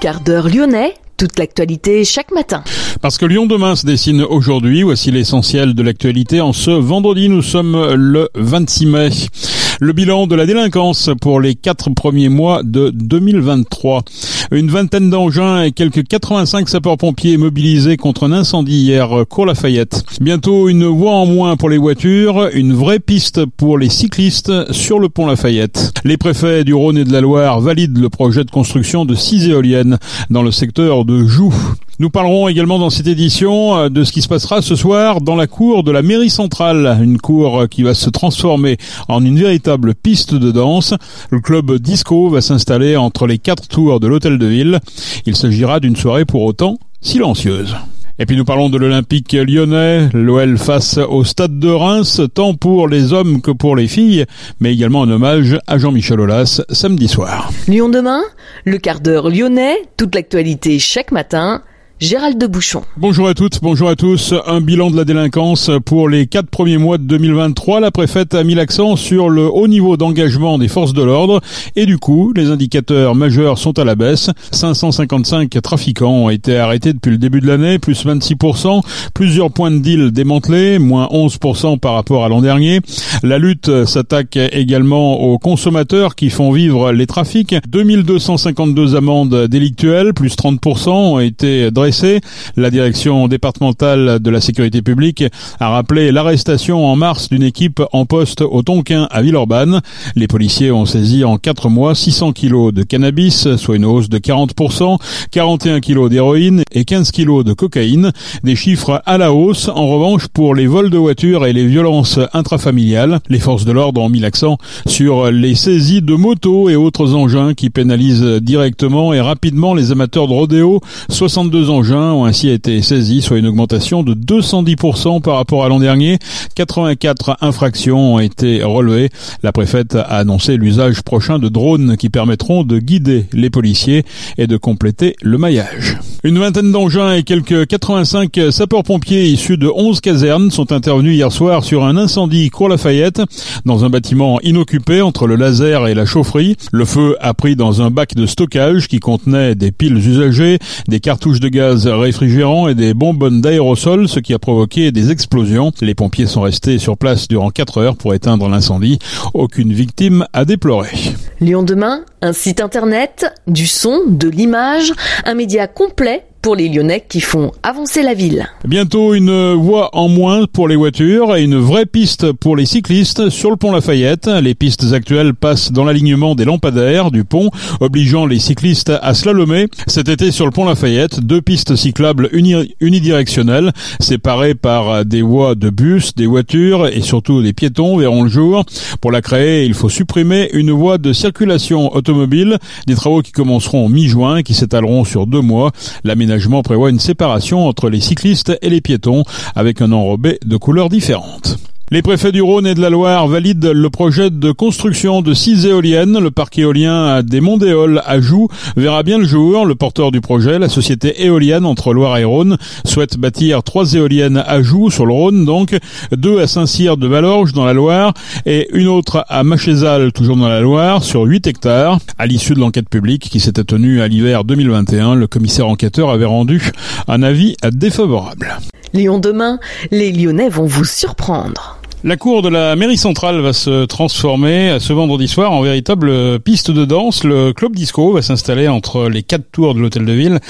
quart d'heure lyonnais, toute l'actualité chaque matin. Parce que Lyon demain se dessine aujourd'hui, voici l'essentiel de l'actualité. En ce vendredi, nous sommes le 26 mai. Le bilan de la délinquance pour les quatre premiers mois de 2023. Une vingtaine d'engins et quelques 85 sapeurs-pompiers mobilisés contre un incendie hier cours Lafayette. Bientôt une voie en moins pour les voitures, une vraie piste pour les cyclistes sur le pont Lafayette. Les préfets du Rhône et de la Loire valident le projet de construction de six éoliennes dans le secteur de Joux. Nous parlerons également dans cette édition euh, de ce qui se passera ce soir dans la cour de la mairie centrale, une cour qui va se transformer en une véritable piste de danse. Le club disco va s'installer entre les quatre tours de l'hôtel de ville. Il s'agira d'une soirée pour autant silencieuse. Et puis nous parlons de l'Olympique lyonnais, l'OL face au Stade de Reims, tant pour les hommes que pour les filles, mais également un hommage à Jean-Michel Aulas samedi soir. Lyon demain, le quart d'heure lyonnais, toute l'actualité chaque matin Gérald de Bouchon. Bonjour à toutes, bonjour à tous. Un bilan de la délinquance pour les quatre premiers mois de 2023. La préfète a mis l'accent sur le haut niveau d'engagement des forces de l'ordre et du coup, les indicateurs majeurs sont à la baisse. 555 trafiquants ont été arrêtés depuis le début de l'année, plus 26%. Plusieurs points de deal démantelés, moins 11% par rapport à l'an dernier. La lutte s'attaque également aux consommateurs qui font vivre les trafics. 2252 amendes délictuelles, plus 30% ont été dressées la direction départementale de la sécurité publique a rappelé l'arrestation en mars d'une équipe en poste au Tonkin à Villeurbanne. Les policiers ont saisi en quatre mois 600 kilos de cannabis, soit une hausse de 40%, 41 kilos d'héroïne et 15 kilos de cocaïne. Des chiffres à la hausse. En revanche, pour les vols de voitures et les violences intrafamiliales, les forces de l'ordre ont mis l'accent sur les saisies de motos et autres engins qui pénalisent directement et rapidement les amateurs de rodéo. 62 ans engins ont ainsi été saisis, soit une augmentation de 210% par rapport à l'an dernier. 84 infractions ont été relevées. La préfète a annoncé l'usage prochain de drones qui permettront de guider les policiers et de compléter le maillage. Une vingtaine d'engins et quelques 85 sapeurs-pompiers issus de 11 casernes sont intervenus hier soir sur un incendie cours Lafayette dans un bâtiment inoccupé entre le laser et la chaufferie. Le feu a pris dans un bac de stockage qui contenait des piles usagées, des cartouches de gaz réfrigérants et des bonbonnes d'aérosol, ce qui a provoqué des explosions. Les pompiers sont restés sur place durant 4 heures pour éteindre l'incendie. Aucune victime à déplorer. Lyon demain, un site internet, du son, de l'image, un média complet pour les Lyonnais qui font avancer la ville. Bientôt une voie en moins pour les voitures et une vraie piste pour les cyclistes sur le pont Lafayette. Les pistes actuelles passent dans l'alignement des lampadaires du pont, obligeant les cyclistes à slalomer. Cet été sur le pont Lafayette, deux pistes cyclables unidirectionnelles, séparées par des voies de bus, des voitures et surtout des piétons verront le jour. Pour la créer, il faut supprimer une voie de circulation automobile, des travaux qui commenceront mi-juin et qui s'étaleront sur deux mois. L'aménagement prévoit une séparation entre les cyclistes et les piétons avec un enrobé de couleurs différentes. Les préfets du Rhône et de la Loire valident le projet de construction de six éoliennes. Le parc éolien des Monts à Joux verra bien le jour. Le porteur du projet, la société éolienne entre Loire et Rhône, souhaite bâtir trois éoliennes à Joux sur le Rhône, donc deux à Saint-Cyr de Valorges dans la Loire et une autre à Machézal, toujours dans la Loire, sur 8 hectares. À l'issue de l'enquête publique qui s'était tenue à l'hiver 2021, le commissaire enquêteur avait rendu un avis défavorable. Lyon demain, les Lyonnais vont vous surprendre. La cour de la mairie centrale va se transformer ce vendredi soir en véritable piste de danse. Le club disco va s'installer entre les quatre tours de l'hôtel de ville.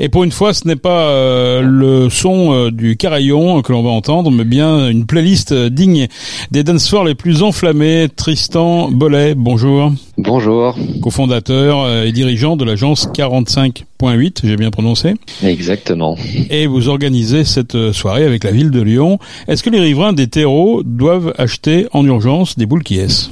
Et pour une fois, ce n'est pas euh, le son euh, du carillon que l'on va entendre, mais bien une playlist digne des dancefloors les plus enflammés. Tristan Bollet, bonjour. Bonjour. Cofondateur euh, et dirigeant de l'agence 45.8, j'ai bien prononcé. Exactement. Et vous organisez cette soirée avec la ville de Lyon. Est-ce que les riverains des terreaux doivent acheter en urgence des boules qui est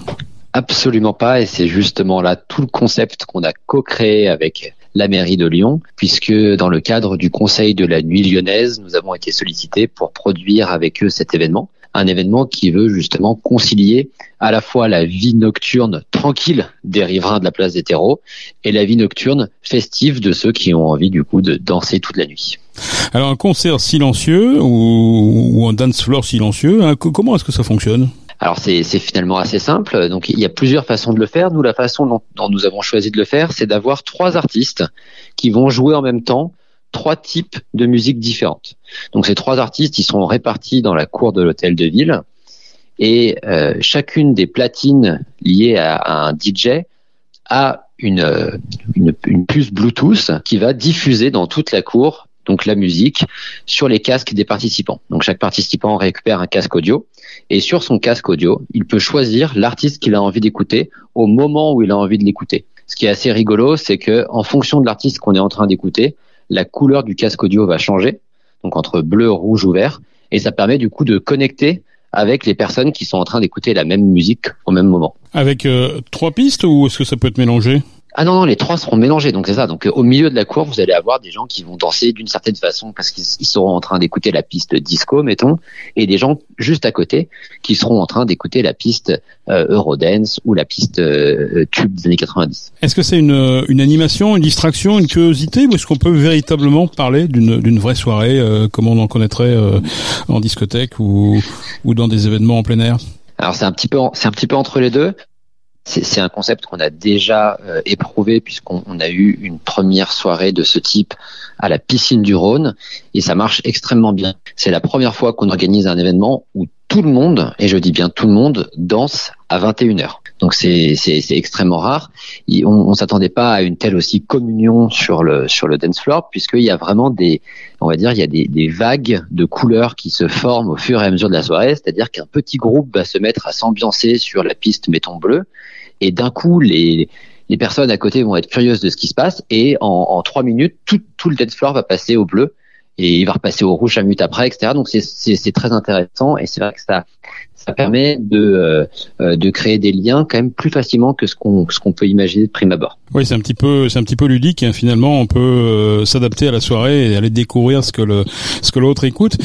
Absolument pas, et c'est justement là tout le concept qu'on a co-créé avec la mairie de Lyon, puisque dans le cadre du Conseil de la Nuit lyonnaise, nous avons été sollicités pour produire avec eux cet événement un événement qui veut justement concilier à la fois la vie nocturne tranquille des riverains de la place des terreaux et la vie nocturne festive de ceux qui ont envie du coup de danser toute la nuit. Alors un concert silencieux ou, un dance floor silencieux, hein, comment est-ce que ça fonctionne? Alors c'est finalement assez simple. Donc il y a plusieurs façons de le faire. Nous, la façon dont, dont nous avons choisi de le faire, c'est d'avoir trois artistes qui vont jouer en même temps trois types de musique différentes. Donc ces trois artistes, ils seront répartis dans la cour de l'hôtel de ville et euh, chacune des platines liées à, un DJ a une, une, une, puce Bluetooth qui va diffuser dans toute la cour donc la musique sur les casques des participants. Donc chaque participant récupère un casque audio et sur son casque audio, il peut choisir l'artiste qu'il a envie d'écouter au moment où il a envie de l'écouter. Ce qui est assez rigolo, c'est que en fonction de l'artiste qu'on est en train d'écouter, la couleur du casque audio va changer, donc entre bleu, rouge ou vert, et ça permet du coup de connecter avec les personnes qui sont en train d'écouter la même musique au même moment. Avec euh, trois pistes ou est-ce que ça peut être mélangé? Ah non, non, les trois seront mélangés, donc c'est ça. Donc au milieu de la cour, vous allez avoir des gens qui vont danser d'une certaine façon parce qu'ils seront en train d'écouter la piste disco, mettons, et des gens juste à côté qui seront en train d'écouter la piste euh, Eurodance ou la piste euh, tube des années 90. Est-ce que c'est une, une animation, une distraction, une curiosité, ou est-ce qu'on peut véritablement parler d'une d'une vraie soirée euh, comme on en connaîtrait euh, en discothèque ou ou dans des événements en plein air? Alors c'est un petit peu c'est un petit peu entre les deux c'est un concept qu'on a déjà euh, éprouvé puisqu'on a eu une première soirée de ce type à la piscine du Rhône et ça marche extrêmement bien. C'est la première fois qu'on organise un événement où tout le monde, et je dis bien tout le monde, danse à 21h. Donc c'est extrêmement rare. on, on s'attendait pas à une telle aussi communion sur le sur le dance floor puisqu'il y a vraiment des on va dire il y a des, des vagues de couleurs qui se forment au fur et à mesure de la soirée. C'est-à-dire qu'un petit groupe va se mettre à s'ambiancer sur la piste mettons bleu et d'un coup les les personnes à côté vont être curieuses de ce qui se passe. Et en, trois minutes tout, tout le dance floor va passer au bleu. Et il va repasser au rouge à minute après, etc. Donc c'est très intéressant. Et c'est vrai que ça ça permet de euh, euh, de créer des liens quand même plus facilement que ce qu'on ce qu'on peut imaginer de prime abord. Oui, c'est un petit peu c'est un petit peu ludique. Hein. Finalement, on peut euh, s'adapter à la soirée et aller découvrir ce que le ce que l'autre écoute.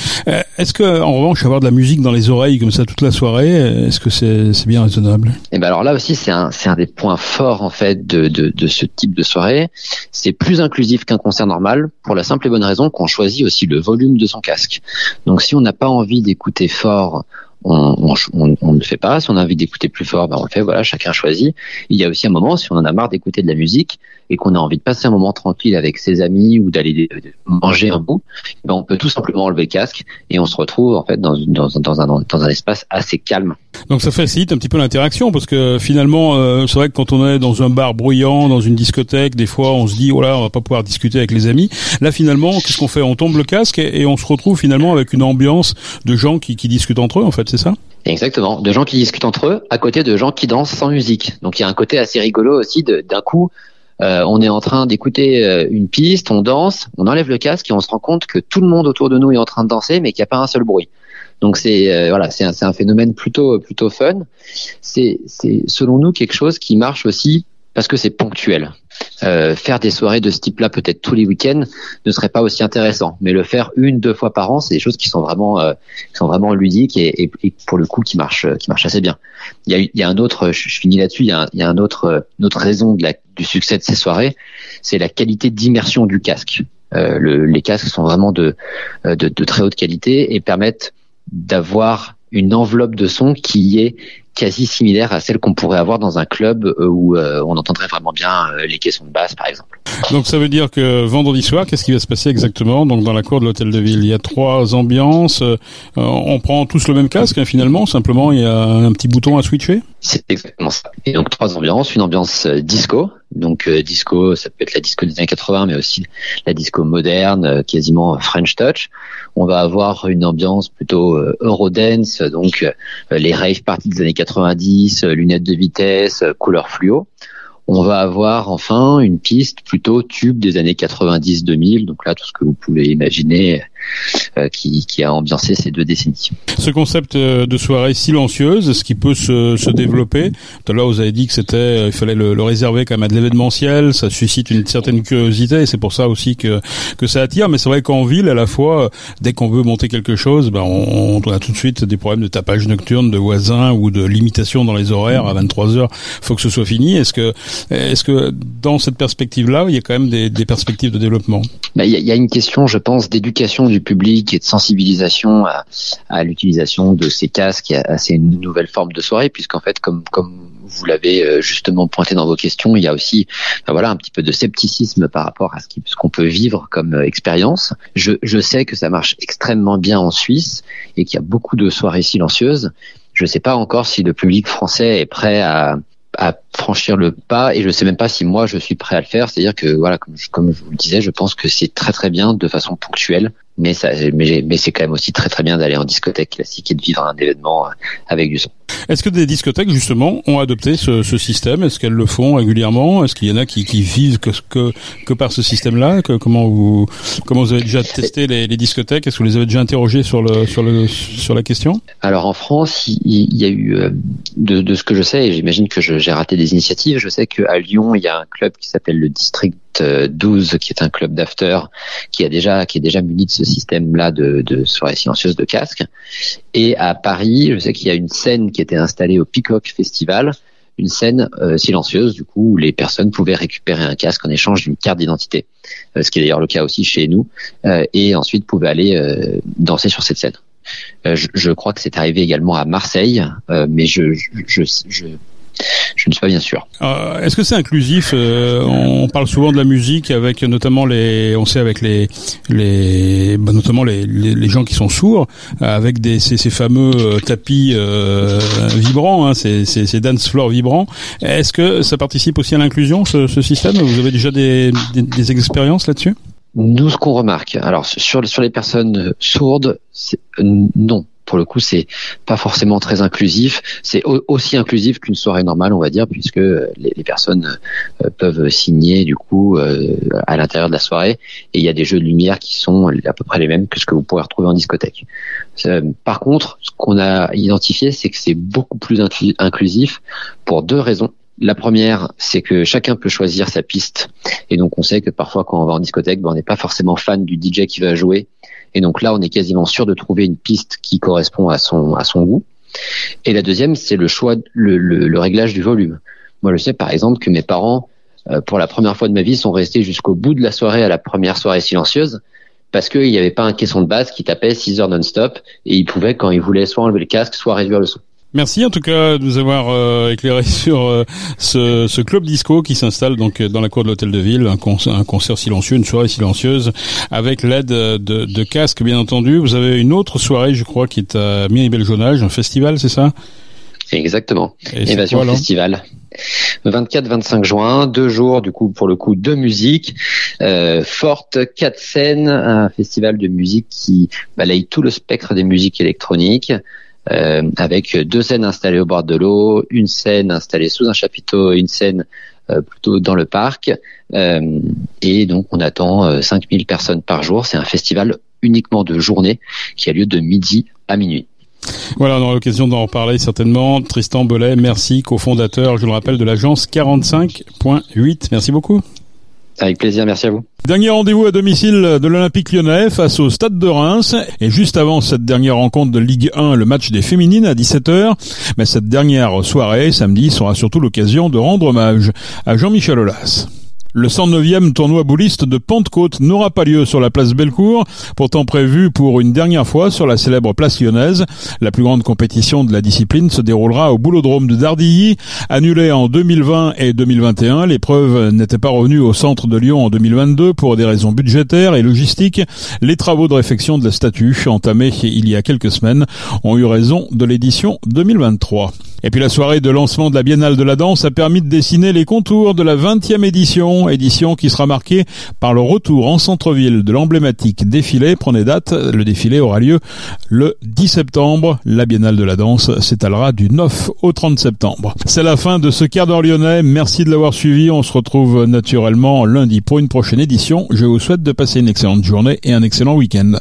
est-ce que en revanche avoir de la musique dans les oreilles comme ça toute la soirée, est-ce que c'est c'est bien raisonnable? Et eh ben alors là aussi c'est un c'est un des points forts en fait de de, de ce type de soirée. C'est plus inclusif qu'un concert normal pour la simple et bonne raison qu'on choisit aussi le volume de son casque. Donc si on n'a pas envie d'écouter fort on, on, on, ne le fait pas. Si on a envie d'écouter plus fort, ben on le fait. Voilà, chacun choisit. Il y a aussi un moment, si on en a marre d'écouter de la musique et qu'on a envie de passer un moment tranquille avec ses amis ou d'aller manger un bout, ben on peut tout simplement enlever le casque et on se retrouve en fait dans, dans, dans, un, dans un espace assez calme. Donc ça facilite un petit peu l'interaction parce que finalement, euh, c'est vrai que quand on est dans un bar bruyant, dans une discothèque, des fois on se dit oh là, on va pas pouvoir discuter avec les amis. Là finalement, qu'est-ce qu'on fait? On tombe le casque et, et, on se retrouve finalement avec une ambiance de gens qui, qui discutent entre eux en fait c'est ça? Exactement, de gens qui discutent entre eux, à côté de gens qui dansent sans musique. Donc il y a un côté assez rigolo aussi d'un coup. Euh, on est en train d'écouter euh, une piste, on danse, on enlève le casque et on se rend compte que tout le monde autour de nous est en train de danser, mais qu'il n'y a pas un seul bruit. Donc c'est euh, voilà, c'est un, un, phénomène plutôt plutôt fun. C'est selon nous quelque chose qui marche aussi parce que c'est ponctuel. Euh, faire des soirées de ce type-là peut-être tous les week-ends ne serait pas aussi intéressant, mais le faire une deux fois par an, c'est des choses qui sont vraiment euh, qui sont vraiment ludiques et, et, et, pour le coup qui marchent qui marchent assez bien. Il y a, il y a un autre, je, finis là-dessus, il y a, un, il y a un autre une autre raison de la, du succès de ces soirées, c'est la qualité d'immersion du casque. Euh, le, les casques sont vraiment de, de, de très haute qualité et permettent d'avoir une enveloppe de son qui est quasi similaire à celle qu'on pourrait avoir dans un club euh, où euh, on entendrait vraiment bien euh, les caissons de basse, par exemple. Donc ça veut dire que vendredi soir, qu'est-ce qui va se passer exactement? Donc dans la cour de l'hôtel de ville, il y a trois ambiances. on prend tous le même casque hein, finalement? Simplement, il y a un petit bouton à switcher? C'est exactement ça. Et donc trois ambiances, une ambiance disco. Donc disco, ça peut être la disco des années 80, mais aussi la disco moderne, quasiment French touch. On va avoir une ambiance plutôt Eurodance, donc les rave parties des années 90, euh, lunettes de vitesse, euh, couleur fluo. On va avoir enfin une piste plutôt tube des années 90-2000, donc là tout ce que vous pouvez imaginer euh, qui, qui, a ambiancé ces deux décennies. Ce concept euh, de soirée silencieuse, ce qui peut se, se développer Tout à l'heure, vous avez dit que c'était, euh, il fallait le, le, réserver quand même à de l'événementiel. Ça suscite une certaine curiosité, et c'est pour ça aussi que que ça attire. Mais c'est vrai qu'en ville, à la fois, dès qu'on veut monter quelque chose, ben on, on, a tout de suite des problèmes de tapage nocturne, de voisins ou de limitation dans les horaires. À 23 heures, faut que ce soit fini. Est-ce que est-ce que dans cette perspective-là, il y a quand même des, des perspectives de développement? Ben, Il y, a, y a une question, je pense, d'éducation du public et de sensibilisation à, à l'utilisation de ces casques et à, ces nouvelles formes de soirée, puisqu'en fait, comme comme vous l'avez euh, justement pointé dans vos questions, il y a aussi ben voilà un petit peu de scepticisme par rapport à ce qu'on peut vivre comme euh, expérience. Je, sais que ça marche extrêmement bien en Suisse et qu'il y a beaucoup de soirées silencieuses. Je ne sais pas encore si le public français est prêt à, à franchir le pas et je sais même pas si moi je suis prêt à le faire. C'est-à-dire que voilà, comme je, comme je vous le disais, je pense que c'est très très bien de façon ponctuelle, mais ça, mais, mais c'est quand même aussi très très bien d'aller en discothèque classique et de vivre un événement euh, avec du son. Est-ce que des discothèques justement ont adopté ce, ce système? Est-ce qu'elles le font régulièrement? Est-ce qu'il y en a qui, qui vivent que, que, que par ce système-là? Comment vous comment vous avez déjà testé les, les discothèques? Est-ce que vous les avez déjà interrogés sur le sur le sur la question? Alors en France, il, il y a eu euh, de, de ce que je sais, et j'imagine que j'ai raté des initiatives. Je sais qu'à Lyon, il y a un club qui s'appelle le District 12, qui est un club d'after, qui a déjà, qui est déjà muni de ce système-là de, de soirée silencieuse de casque. Et à Paris, je sais qu'il y a une scène qui était installée au Peacock Festival, une scène euh, silencieuse du coup où les personnes pouvaient récupérer un casque en échange d'une carte d'identité, euh, ce qui est d'ailleurs le cas aussi chez nous, euh, et ensuite pouvaient aller danser sur cette scène. Je, crois que c'est arrivé également à Marseille, mais je je ne suis pas bien sûr. Euh, Est-ce que c'est inclusif euh, On parle souvent de la musique avec notamment les, on sait avec les, les, bah, notamment les, les, les, gens qui sont sourds, avec des ces, ces fameux euh, tapis euh, vibrants, hein, ces, ces, ces, dance floors vibrants. Est-ce que ça participe aussi à l'inclusion ce, ce, système? Vous avez déjà des, des, des expériences là-dessus? Nous, ce qu'on remarque, alors sur sur les personnes sourdes, non, pour le coup, c'est pas forcément très inclusif. C'est aussi inclusif qu'une soirée normale, on va dire, puisque les, personnes euh, peuvent signer du coup euh, à l'intérieur de la soirée. Et il y a des jeux de lumière qui sont à peu près les mêmes que ce que vous pourrez retrouver en discothèque. Euh, par contre, ce qu'on a identifié, c'est que c'est beaucoup plus inclusif pour deux raisons. La première, c'est que chacun peut choisir sa piste. Et donc, on sait que parfois, quand on va en discothèque, ben, on n'est pas forcément fan du DJ qui va jouer. Et donc là, on est quasiment sûr de trouver une piste qui correspond à son, à son goût. Et la deuxième, c'est le choix, le, le, le, réglage du volume. Moi, je sais par exemple que mes parents, euh, pour la première fois de ma vie, sont restés jusqu'au bout de la soirée à la première soirée silencieuse parce qu'il n'y avait pas un caisson de base qui tapait 6 heures non-stop et ils pouvaient, quand ils voulaient, soit enlever le casque, soit réduire le son. Merci en tout cas de nous avoir euh, éclairé sur euh, ce, ce, club disco qui s'installe donc dans la cour de l'hôtel de ville, un, con un, concert silencieux, une soirée silencieuse avec l'aide de, de, casques bien entendu. Vous avez une autre soirée, je crois, qui est à Miribel-Jonage, un festival, c'est ça? Exactement. Évasion Festival. 24-25 juin, deux jours du coup pour le coup de musique, euh, forte, quatre scènes, un festival de musique qui balaye tout le spectre des musiques électroniques. Euh, avec deux scènes installées au bord de l'eau, une scène installée sous un chapiteau une scène euh, plutôt dans le parc. Euh, et donc on attend 5000 personnes par jour. C'est un festival uniquement de journée qui a lieu de midi à minuit. Voilà, on aura l'occasion d'en reparler certainement. Tristan Belay, merci, cofondateur, je le rappelle, de l'agence 45.8. Merci beaucoup. Avec plaisir, merci à vous. Dernier rendez-vous à domicile de l'Olympique lyonnais face au Stade de Reims. Et juste avant cette dernière rencontre de Ligue 1, le match des féminines à 17h. Mais cette dernière soirée, samedi, sera surtout l'occasion de rendre hommage à Jean-Michel Aulas. Le 109e tournoi bouliste de Pentecôte n'aura pas lieu sur la place Bellecour, pourtant prévu pour une dernière fois sur la célèbre place lyonnaise. La plus grande compétition de la discipline se déroulera au boulodrome de Dardilly. Annulée en 2020 et 2021, l'épreuve n'était pas revenue au centre de Lyon en 2022 pour des raisons budgétaires et logistiques. Les travaux de réfection de la statue, entamés il y a quelques semaines, ont eu raison de l'édition 2023. Et puis la soirée de lancement de la Biennale de la danse a permis de dessiner les contours de la 20e édition, édition qui sera marquée par le retour en centre-ville de l'emblématique défilé. Prenez date, le défilé aura lieu le 10 septembre. La Biennale de la danse s'étalera du 9 au 30 septembre. C'est la fin de ce quart d'heure lyonnais. Merci de l'avoir suivi. On se retrouve naturellement lundi pour une prochaine édition. Je vous souhaite de passer une excellente journée et un excellent week-end.